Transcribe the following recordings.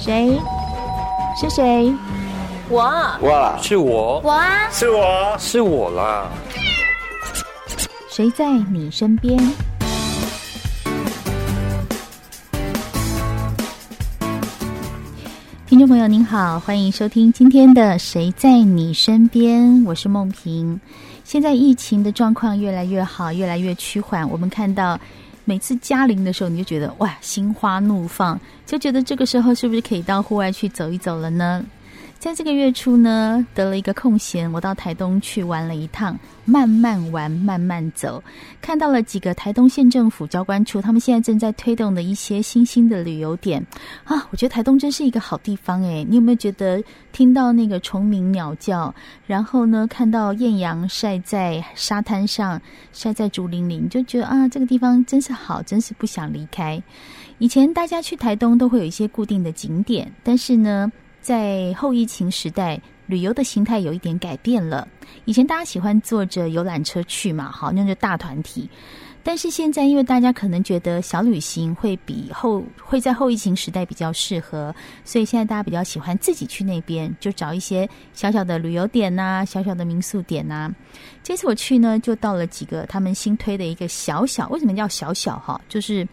谁？是谁？我。哇，是我。我啊，是我，是我啦。谁在你身边？听众朋友您好，欢迎收听今天的《谁在你身边》，我是梦萍。现在疫情的状况越来越好，越来越趋缓。我们看到每次嘉陵的时候，你就觉得哇，心花怒放，就觉得这个时候是不是可以到户外去走一走了呢？在这个月初呢，得了一个空闲，我到台东去玩了一趟，慢慢玩，慢慢走，看到了几个台东县政府交关处，他们现在正在推动的一些新兴的旅游点啊，我觉得台东真是一个好地方诶，你有没有觉得听到那个虫鸣鸟叫，然后呢，看到艳阳晒在沙滩上，晒在竹林里，你就觉得啊，这个地方真是好，真是不想离开。以前大家去台东都会有一些固定的景点，但是呢，在后疫情时代，旅游的形态有一点改变了。以前大家喜欢坐着游览车去嘛，好，那就大团体。但是现在，因为大家可能觉得小旅行会比后会在后疫情时代比较适合，所以现在大家比较喜欢自己去那边，就找一些小小的旅游点呐、小小的民宿点呐、这次我去呢，就到了几个他们新推的一个小小，为什么叫小小哈？就是。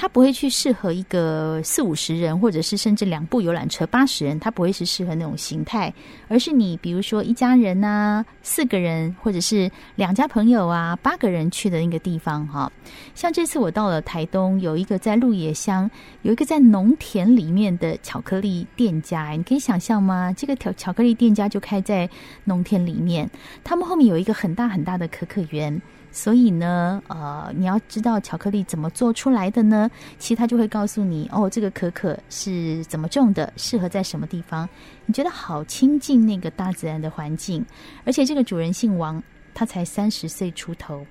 它不会去适合一个四五十人，或者是甚至两部游览车八十人，它不会是适合那种形态，而是你比如说一家人啊，四个人，或者是两家朋友啊，八个人去的那个地方哈。像这次我到了台东，有一个在鹿野乡，有一个在农田里面的巧克力店家，你可以想象吗？这个巧巧克力店家就开在农田里面，他们后面有一个很大很大的可可园。所以呢，呃，你要知道巧克力怎么做出来的呢？其实他就会告诉你，哦，这个可可是怎么种的，适合在什么地方。你觉得好亲近那个大自然的环境，而且这个主人姓王，他才三十岁出头，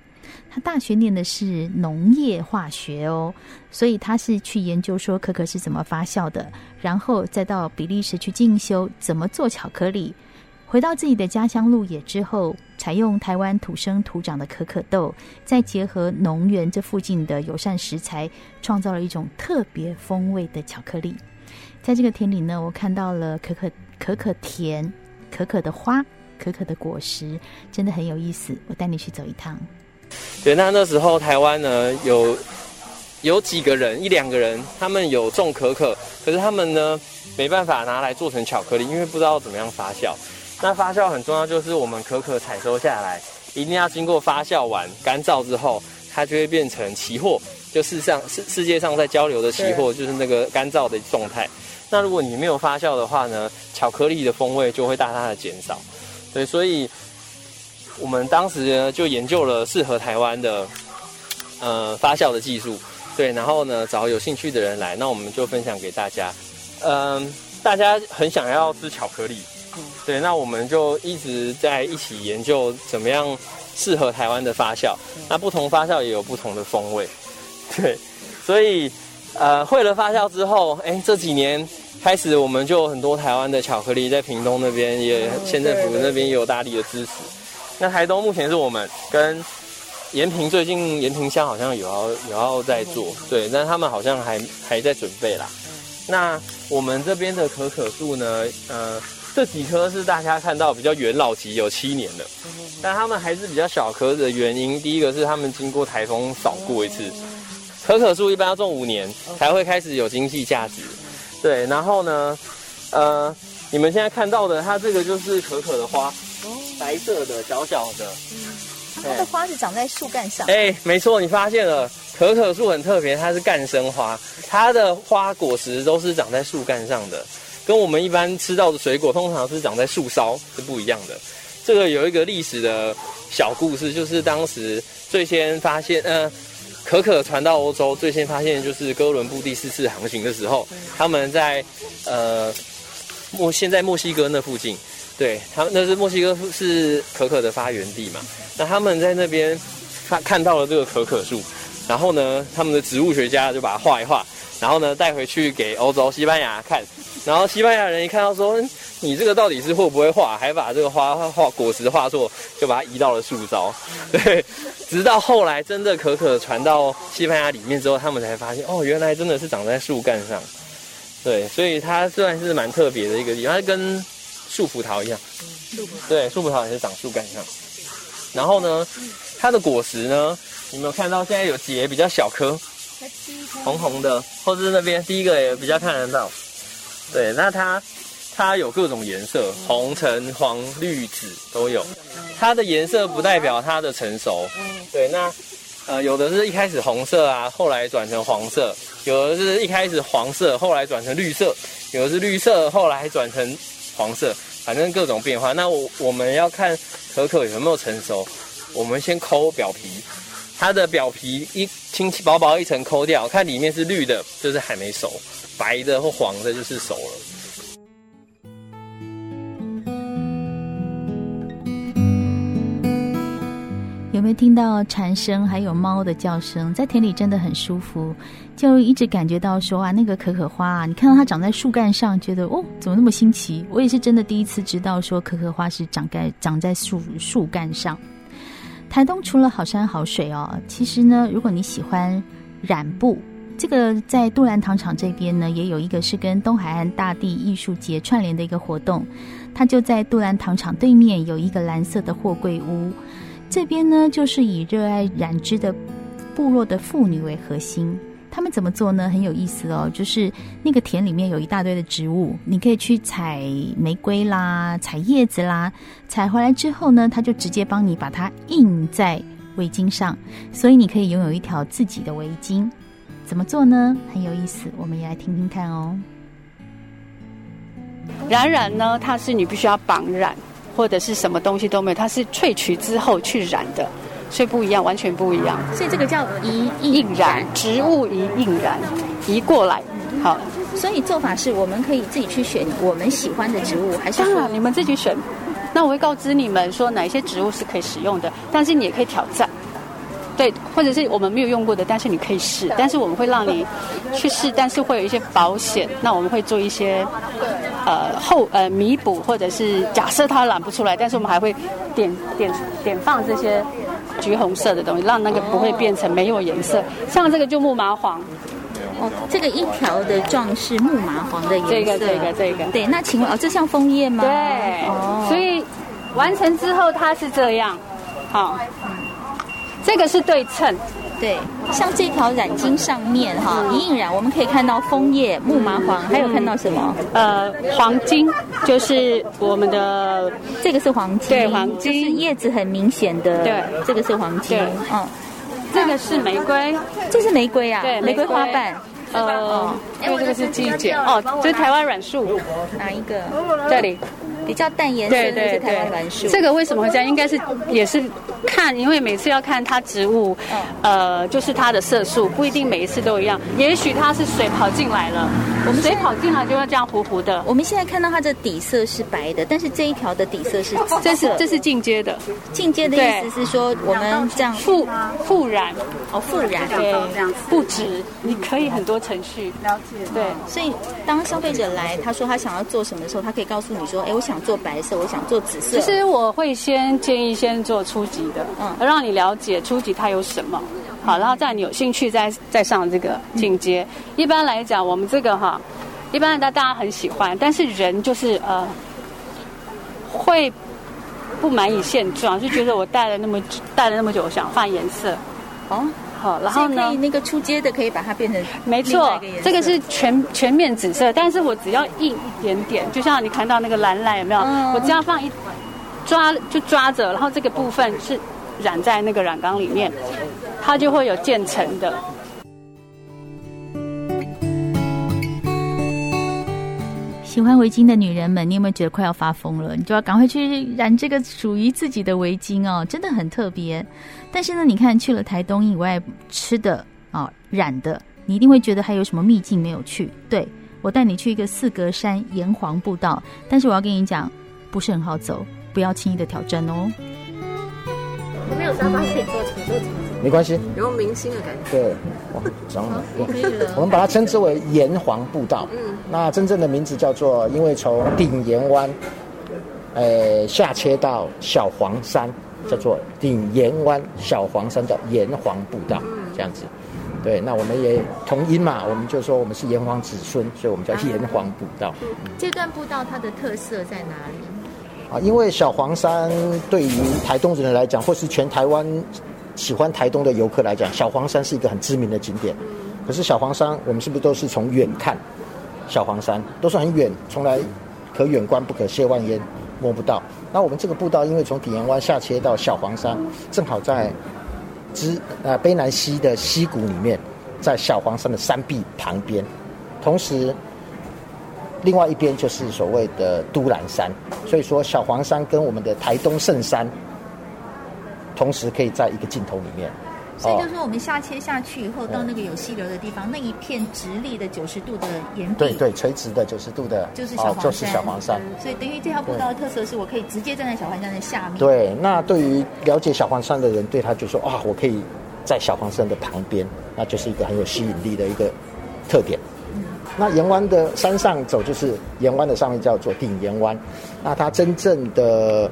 他大学念的是农业化学哦，所以他是去研究说可可是怎么发酵的，然后再到比利时去进修怎么做巧克力。回到自己的家乡鹿野之后，采用台湾土生土长的可可豆，再结合农园这附近的友善食材，创造了一种特别风味的巧克力。在这个田里呢，我看到了可可可可田、可可的花、可可的果实，真的很有意思。我带你去走一趟。对，那那时候台湾呢，有有几个人，一两个人，他们有种可可，可是他们呢没办法拿来做成巧克力，因为不知道怎么样发酵。那发酵很重要，就是我们可可采收下来，一定要经过发酵完干燥之后，它就会变成期货，就世上世世界上在交流的期货，就是那个干燥的状态。那如果你没有发酵的话呢，巧克力的风味就会大大的减少。对，所以我们当时呢就研究了适合台湾的呃发酵的技术，对，然后呢找有兴趣的人来，那我们就分享给大家。嗯、呃，大家很想要吃巧克力。对，那我们就一直在一起研究怎么样适合台湾的发酵。那不同发酵也有不同的风味，对，所以呃会了发酵之后，哎，这几年开始我们就有很多台湾的巧克力在屏东那边也县政府那边也有大力的支持。那台东目前是我们跟延平最近延平乡好像有要有要在做，对，但他们好像还还在准备啦。那我们这边的可可树呢，呃。这几棵是大家看到比较元老级，有七年的，但它们还是比较小棵的原因，第一个是它们经过台风扫过一次。可可树一般要种五年才会开始有经济价值，对。然后呢，呃，你们现在看到的，它这个就是可可的花，白色的小小的，它的花是长在树干上。哎，没错，你发现了，可可树很特别，它是干生花，它的花果实都是长在树干上的。跟我们一般吃到的水果，通常是长在树梢，是不一样的。这个有一个历史的小故事，就是当时最先发现，呃，可可传到欧洲，最先发现就是哥伦布第四次航行的时候，他们在呃墨现在墨西哥那附近，对他们那是墨西哥是可可的发源地嘛，那他们在那边发看到了这个可可树，然后呢，他们的植物学家就把它画一画，然后呢带回去给欧洲西班牙看。然后西班牙人一看到说，你这个到底是会不会画？还把这个花画果实画错，就把它移到了树梢。对，直到后来真的可可传到西班牙里面之后，他们才发现，哦，原来真的是长在树干上。对，所以它算是蛮特别的一个地方，它跟树葡萄一样，对，树葡萄也是长树干上。然后呢，它的果实呢，你有没有看到现在有结比较小颗，红红的，或者是那边第一个也比较看得到。对，那它它有各种颜色，红、橙、黄、绿、紫都有。它的颜色不代表它的成熟。对，那呃有的是一开始红色啊，后来转成黄色；有的是一开始黄色，后来转成绿色；有的是绿色，后来转成黄色。反正各种变化。那我我们要看可可有没有成熟，我们先抠表皮，它的表皮一轻轻薄薄一层抠掉，看里面是绿的，就是还没熟。白的或黄的，就是熟了。有没有听到蝉声，还有猫的叫声？在田里真的很舒服，就一直感觉到说啊，那个可可花啊，你看到它长在树干上，觉得哦，怎么那么新奇？我也是真的第一次知道说可可花是长在长在树树干上。台东除了好山好水哦，其实呢，如果你喜欢染布。这个在杜兰糖厂这边呢，也有一个是跟东海岸大地艺术节串联的一个活动，它就在杜兰糖厂对面有一个蓝色的货柜屋，这边呢就是以热爱染织的部落的妇女为核心，他们怎么做呢？很有意思哦，就是那个田里面有一大堆的植物，你可以去采玫瑰啦，采叶子啦，采回来之后呢，他就直接帮你把它印在围巾上，所以你可以拥有一条自己的围巾。怎么做呢？很有意思，我们也来听听看哦。染染呢，它是你必须要绑染，或者是什么东西都没有，它是萃取之后去染的，所以不一样，完全不一样。所以这个叫移印染，植物移印染，移过来。好，所以做法是我们可以自己去选我们喜欢的植物，还是？当然，你们自己选。那我会告知你们说哪一些植物是可以使用的，但是你也可以挑战。对，或者是我们没有用过的，但是你可以试。但是我们会让你去试，但是会有一些保险。那我们会做一些呃后呃弥补，或者是假设它染不出来，但是我们还会点点点放这些橘红色的东西，让那个不会变成没有颜色。像这个就木麻黄，哦，这个一条的状是木麻黄的颜色。这个这个这个。对，那请问哦，这像枫叶吗？对，哦，所以完成之后它是这样，好。这个是对称，对，像这条染巾上面哈，一印染我们可以看到枫叶、木麻黄，还有看到什么？呃，黄金，就是我们的这个是黄金，对，黄金，就是叶子很明显的，对，这个是黄金，嗯，这个是玫瑰，这是玫瑰啊，对，玫瑰花瓣，呃，因为这个是季节。哦，这是台湾软树，哪一个？这里。比较淡颜色的是台湾软树，这个为什么会这样？应该是也是看，因为每次要看它植物，呃，就是它的色素不一定每一次都一样。也许它是水跑进来了，我们水跑进来就会这样糊糊的。我们现在看到它的底色是白的，但是这一条的底色是紫色，这是这是进阶的。进阶的意思是说我们这样复复染哦，复染对这样不止，你可以很多程序了解。对，所以当消费者来，他说他想要做什么的时候，他可以告诉你说，哎，我想。做白色，我想做紫色。其实我会先建议先做初级的，嗯，让你了解初级它有什么，好，然后再你有兴趣再再上这个进阶。嗯、一般来讲，我们这个哈，一般大大家很喜欢，但是人就是呃，会不满意现状，就觉得我戴了那么戴了那么久，我想换颜色，哦。好，然后呢？可以那个出街的可以把它变成没错，这个是全全面紫色，但是我只要印一点点，就像你看到那个蓝蓝有没有？嗯、我只要放一抓就抓着，然后这个部分是染在那个染缸里面，它就会有渐层的。喜欢围巾的女人们，你有没有觉得快要发疯了？你就要赶快去染这个属于自己的围巾哦，真的很特别。但是呢，你看去了台东以外吃的啊、哦、染的，你一定会觉得还有什么秘境没有去。对，我带你去一个四格山炎黄步道，但是我要跟你讲，不是很好走，不要轻易的挑战哦。我没有沙发可以坐，请坐，请坐。没关系，有明星的感觉。对，哇，长得我们把它称之为炎黄步道。嗯，那真正的名字叫做，因为从顶岩湾，呃，下切到小黄山，叫做顶岩湾小黄山，叫炎黄步道，这样子。对，那我们也同音嘛，我们就说我们是炎黄子孙，所以我们叫炎黄步道。这段步道它的特色在哪里？啊，因为小黄山对于台东人来讲，或是全台湾喜欢台东的游客来讲，小黄山是一个很知名的景点。可是小黄山，我们是不是都是从远看？小黄山都是很远，从来可远观不可亵玩焉，摸不到。那我们这个步道，因为从底岩湾下切到小黄山，正好在之呃卑南溪的溪谷里面，在小黄山的山壁旁边，同时另外一边就是所谓的都兰山，所以说小黄山跟我们的台东圣山，同时可以在一个镜头里面。所以就是说，我们下切下去以后，到那个有溪流的地方，那一片直立的九十度的岩壁，对对，垂直的九十度的，就是小黄山。就是小黄山。所以等于这条步道的特色是我可以直接站在小黄山的下面。对，那对于了解小黄山的人，对他就说啊，我可以在小黄山的旁边，那就是一个很有吸引力的一个特点。嗯。那盐湾的山上走，就是盐湾的上面叫做鼎盐湾。那它真正的，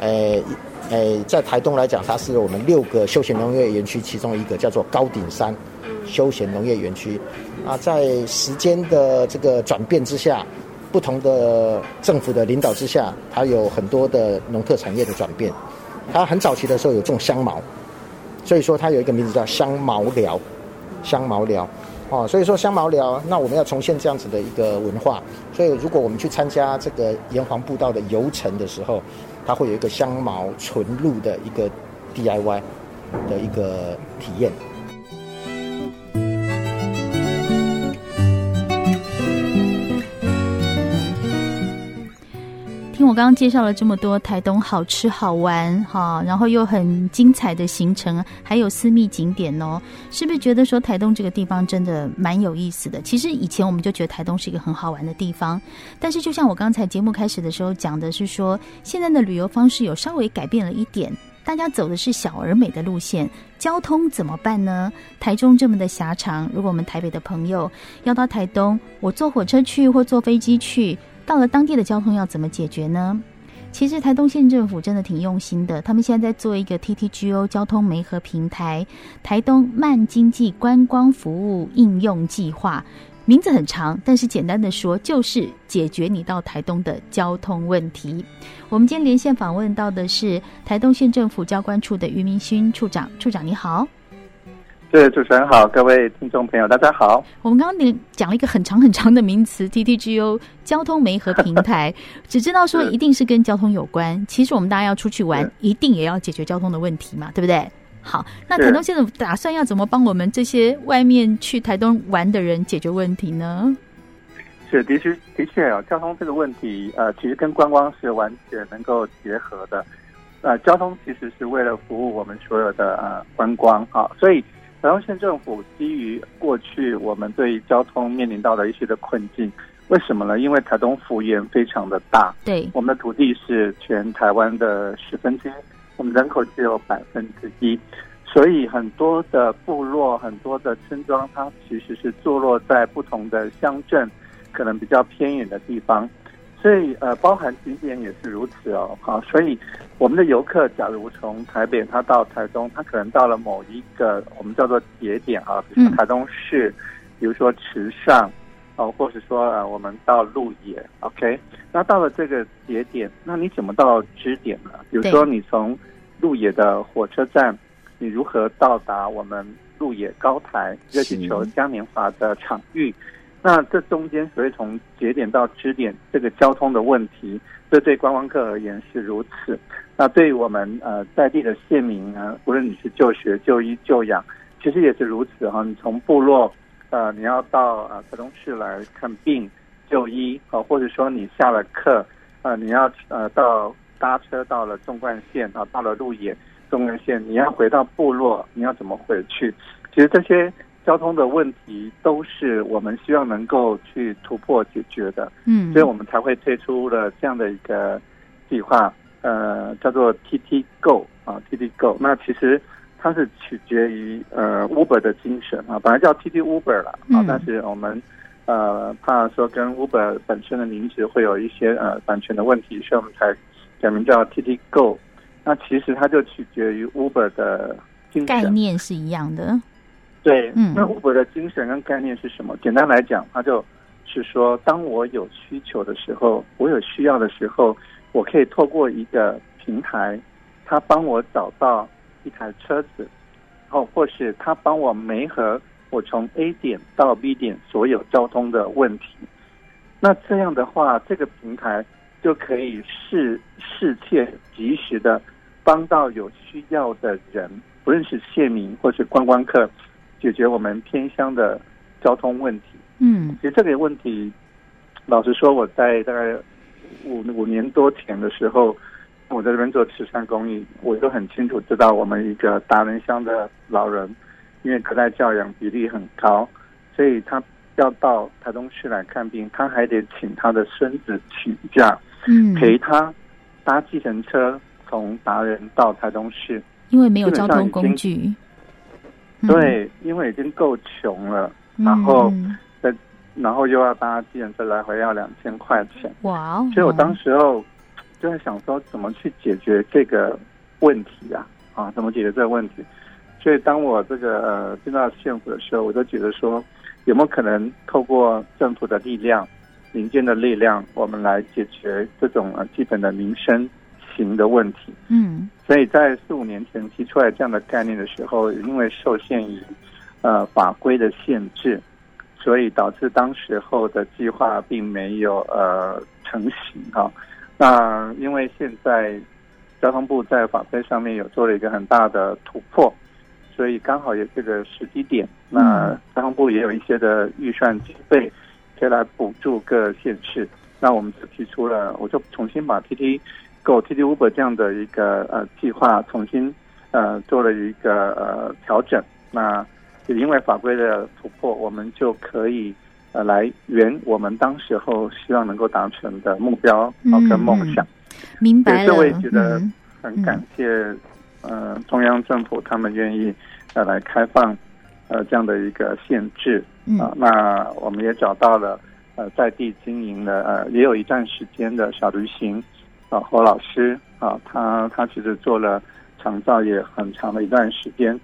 诶。诶，在台东来讲，它是我们六个休闲农业园区其中一个，叫做高顶山休闲农业园区。啊，在时间的这个转变之下，不同的政府的领导之下，它有很多的农特产业的转变。它很早期的时候有种香茅，所以说它有一个名字叫香茅寮，香茅寮。哦，所以说香茅寮，那我们要重现这样子的一个文化。所以如果我们去参加这个炎黄步道的游程的时候，它会有一个香茅纯露的一个 DIY 的一个体验。我刚刚介绍了这么多台东好吃好玩哈，然后又很精彩的行程，还有私密景点哦，是不是觉得说台东这个地方真的蛮有意思的？其实以前我们就觉得台东是一个很好玩的地方，但是就像我刚才节目开始的时候讲的是说，现在的旅游方式有稍微改变了一点，大家走的是小而美的路线，交通怎么办呢？台中这么的狭长，如果我们台北的朋友要到台东，我坐火车去或坐飞机去。到了当地的交通要怎么解决呢？其实台东县政府真的挺用心的，他们现在在做一个 TTGO 交通媒合平台——台东慢经济观光服务应用计划，名字很长，但是简单的说，就是解决你到台东的交通问题。我们今天连线访问到的是台东县政府交管处的余明勋处长，处长你好。对，主持人好，各位听众朋友，大家好。我们刚刚你讲了一个很长很长的名词，TTGO 交通媒合平台，只知道说一定是跟交通有关。其实我们大家要出去玩，一定也要解决交通的问题嘛，对不对？好，那台东现在打算要怎么帮我们这些外面去台东玩的人解决问题呢？是，的确，的确啊，交通这个问题，呃，其实跟观光是完全能够结合的。呃，交通其实是为了服务我们所有的呃观光啊，所以。台东县政府基于过去我们对交通面临到的一些的困境，为什么呢？因为台东幅员非常的大，对，我们的土地是全台湾的十分之一，我们人口只有百分之一，所以很多的部落、很多的村庄，它其实是坐落在不同的乡镇，可能比较偏远的地方。所以，呃，包含景点也是如此哦。好，所以我们的游客，假如从台北他到台中，他可能到了某一个我们叫做节点啊，比如说台中市，比如说池上，哦，或是说呃，我们到鹿野，OK。那到了这个节点，那你怎么到支点呢？比如说你从鹿野的火车站，你如何到达我们鹿野高台热气球嘉年华的场域？那这中间，所以从节点到支点，这个交通的问题，这对观光客而言是如此。那对于我们呃在地的县民呢，无论你是就学、就医、就养，其实也是如此哈。你从部落，呃，你要到呃台东市来看病、就医，啊，或者说你下了课，呃，你要呃到搭车到了纵贯线啊，到了鹿野纵贯线，你要回到部落，你要怎么回去？其实这些。交通的问题都是我们希望能够去突破解决的，嗯，所以我们才会推出了这样的一个计划，呃，叫做 TT Go 啊，TT Go。那其实它是取决于呃 Uber 的精神啊，本来叫 TT Uber 了啊，但是我们呃怕说跟 Uber 本身的名字会有一些呃版权的问题，所以我们才改名叫 TT Go。那其实它就取决于 Uber 的精神，概念是一样的。对，嗯那 Uber 的精神跟概念是什么？简单来讲，它就是说，当我有需求的时候，我有需要的时候，我可以透过一个平台，它帮我找到一台车子，然后或是它帮我媒合我从 A 点到 B 点所有交通的问题。那这样的话，这个平台就可以适适切、及时的帮到有需要的人，不论是县民或是观光客，解决我们偏乡的交通问题。嗯其实这个问题，老实说，我在大概五五年多前的时候，我在这边做慈善公益，我都很清楚知道，我们一个达人乡的老人，因为隔代教养比例很高，所以他要到台东市来看病，他还得请他的孙子请假，嗯，陪他搭计程车从达人到台东市。因为没有交通工具，嗯对，因为已经够穷了，然后。嗯然后又要搭计程车来回要两千块钱，哇哦！所以我当时候就在想说，怎么去解决这个问题啊？啊，怎么解决这个问题？所以当我这个呃进到县府的时候，我就觉得说，有没有可能透过政府的力量、民间的力量，我们来解决这种呃基本的民生型的问题？嗯所以在四五年前提出来这样的概念的时候，因为受限于呃法规的限制。所以导致当时候的计划并没有呃成型哈、哦。那因为现在交通部在法规上面有做了一个很大的突破，所以刚好有这个时机点。那交通部也有一些的预算经费可以来补助各县市。那我们就提出了，我就重新把 TT Go、TT Uber 这样的一个呃计划重新呃做了一个呃调整。那也因为法规的突破，我们就可以呃来圆我们当时候希望能够达成的目标啊跟梦想。明白了。所以我也觉得很感谢呃中央政府他们愿意呃来开放呃这样的一个限制啊。那我们也找到了呃在地经营的呃也有一段时间的小旅行啊侯老师啊，他他其实做了长照也很长的一段时间。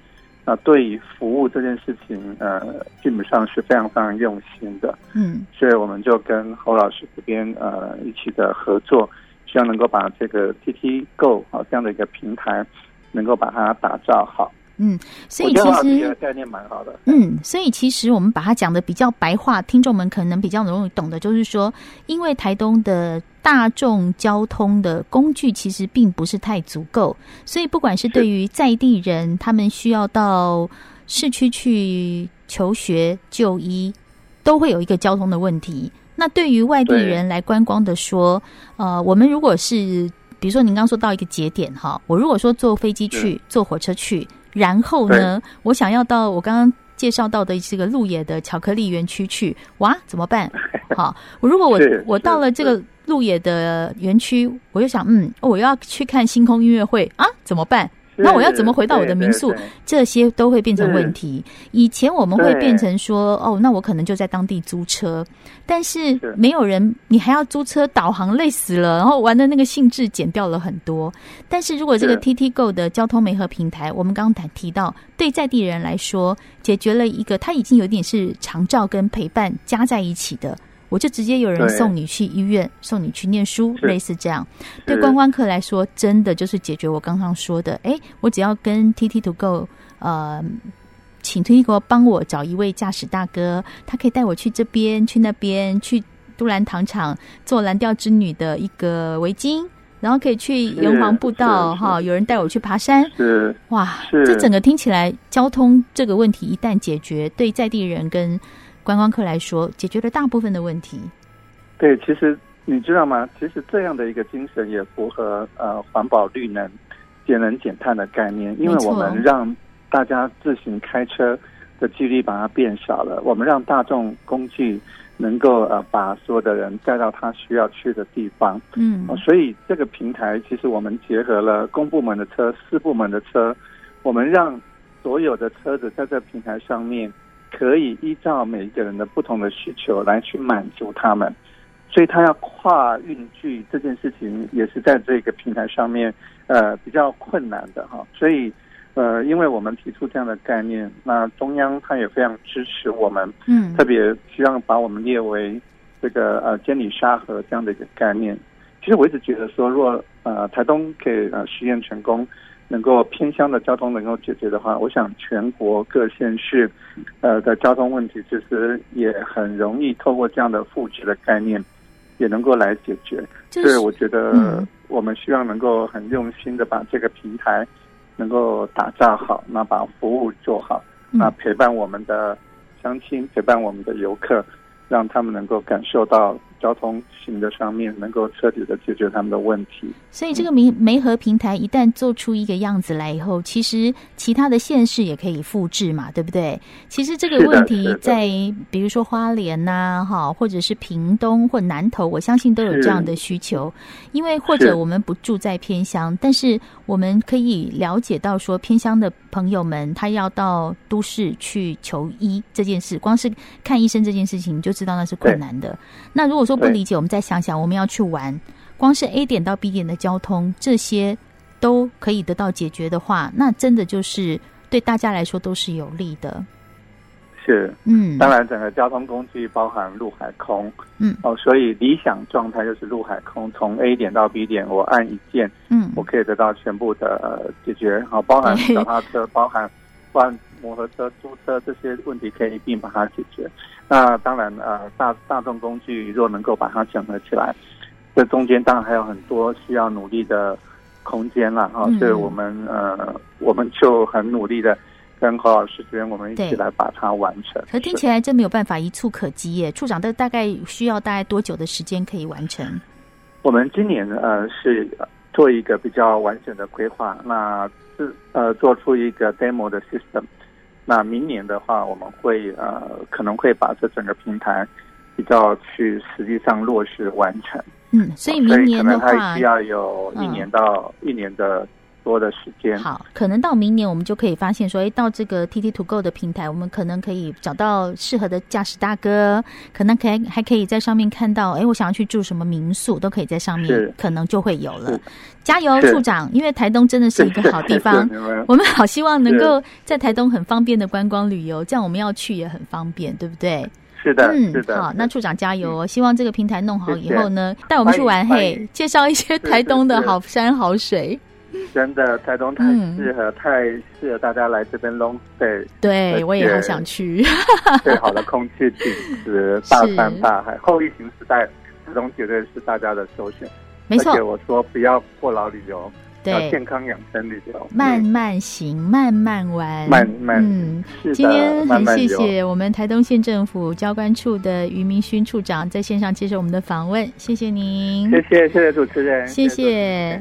那对于服务这件事情，呃，基本上是非常非常用心的。嗯，所以我们就跟侯老师这边呃一起的合作，希望能够把这个 TT Go 啊这样的一个平台，能够把它打造好。嗯，所以其实概念蛮好的。嗯，所以其实我们把它讲的比较白话，听众们可能比较容易懂的，就是说，因为台东的大众交通的工具其实并不是太足够，所以不管是对于在地人，他们需要到市区去求学、就医，都会有一个交通的问题。那对于外地人来观光的说，呃，我们如果是比如说您刚说到一个节点哈，我如果说坐飞机去，坐火车去。然后呢，我想要到我刚刚介绍到的这个鹿野的巧克力园区去，哇，怎么办？好，如果我我到了这个鹿野的园区，我就想，嗯，我要去看星空音乐会啊，怎么办？那我要怎么回到我的民宿？这些都会变成问题。以前我们会变成说，哦，那我可能就在当地租车，但是没有人，你还要租车导航，累死了，然后玩的那个兴致减掉了很多。但是如果这个 TT Go 的交通媒合平台，我们刚刚提到，对在地人来说，解决了一个，它已经有点是长照跟陪伴加在一起的。我就直接有人送你去医院，送你去念书，类似这样。对观光客来说，真的就是解决我刚刚说的。哎，我只要跟 TT To Go，呃，请 TT Go 帮我找一位驾驶大哥，他可以带我去这边，去那边，去都兰糖厂做蓝调之女的一个围巾，然后可以去炎黄步道，哈，有人带我去爬山。是哇，这整个听起来，交通这个问题一旦解决，对在地人跟观光客来说，解决了大部分的问题。对，其实你知道吗？其实这样的一个精神也符合呃环保绿能、节能减碳的概念，因为我们让大家自行开车的几率把它变少了，我们让大众工具能够呃把所有的人带到他需要去的地方。嗯，所以这个平台其实我们结合了公部门的车、私部门的车，我们让所有的车子在这个平台上面。可以依照每一个人的不同的需求来去满足他们，所以他要跨运具这件事情也是在这个平台上面呃比较困难的哈。所以呃，因为我们提出这样的概念，那中央他也非常支持我们，嗯，特别希望把我们列为这个呃监理沙河这样的一个概念。其实我一直觉得说，若呃台东可以呃实验成功，能够偏乡的交通能够解决的话，我想全国各县市呃的交通问题，其实也很容易透过这样的复制的概念，也能够来解决。就是、所以我觉得我们希望能够很用心的把这个平台。能够打造好，那把服务做好，那陪伴我们的乡亲，陪伴我们的游客，让他们能够感受到。交通性的上面能够彻底的解决他们的问题，所以这个媒媒合平台一旦做出一个样子来以后，其实其他的县市也可以复制嘛，对不对？其实这个问题在比如说花莲呐，哈，或者是屏东或南投，我相信都有这样的需求。因为或者我们不住在偏乡，但是我们可以了解到说，偏乡的朋友们他要到都市去求医这件事，光是看医生这件事情，你就知道那是困难的。那如果说不理解，我们再想想，我们要去玩，光是 A 点到 B 点的交通，这些都可以得到解决的话，那真的就是对大家来说都是有利的。是，嗯，当然，整个交通工具包含陆海空，嗯，哦，所以理想状态就是陆海空，从 A 点到 B 点，我按一键，嗯，我可以得到全部的、呃、解决，好，包含脚踏车，包含换摩托车、租车这些问题，可以一并把它解决。那当然，呃，大大众工具若能够把它整合起来，这中间当然还有很多需要努力的空间了哈。所以我们呃，我们就很努力的跟何老师这边，我们一起来把它完成。可听起来真没有办法一蹴可及耶，处长，这大概需要大概多久的时间可以完成？我们今年呃是做一个比较完整的规划，那是呃做出一个 demo 的 system。那明年的话，我们会呃可能会把这整个平台比较去实际上落实完成。嗯，所以明年的话，可能它需要有一年到一年的多的时间。好，可能到明年我们就可以发现说，哎，到这个 TT To Go 的平台，我们可能可以找到适合的驾驶大哥，可能可以还可以在上面看到，哎，我想要去住什么民宿，都可以在上面，可能就会有了。加油，处长！因为台东真的是一个好地方，我们好希望能够在台东很方便的观光旅游，这样我们要去也很方便，对不对？是的，嗯，是的。好，那处长加油哦！希望这个平台弄好以后呢，带我们去玩，嘿，介绍一些台东的好山好水。真的，台东太适合，太适合大家来这边 long stay。对，我也好想去。最好的空气品质，大山大海，后疫情时代，台东绝对是大家的首选。没错，而且我说不要过劳旅游，对，要健康养生旅游，慢慢行，慢慢玩，慢慢。嗯，今天很谢谢我们台东县政府交管处的余明勋处长在线上接受我们的访问，谢谢您，谢谢谢谢主持人，谢谢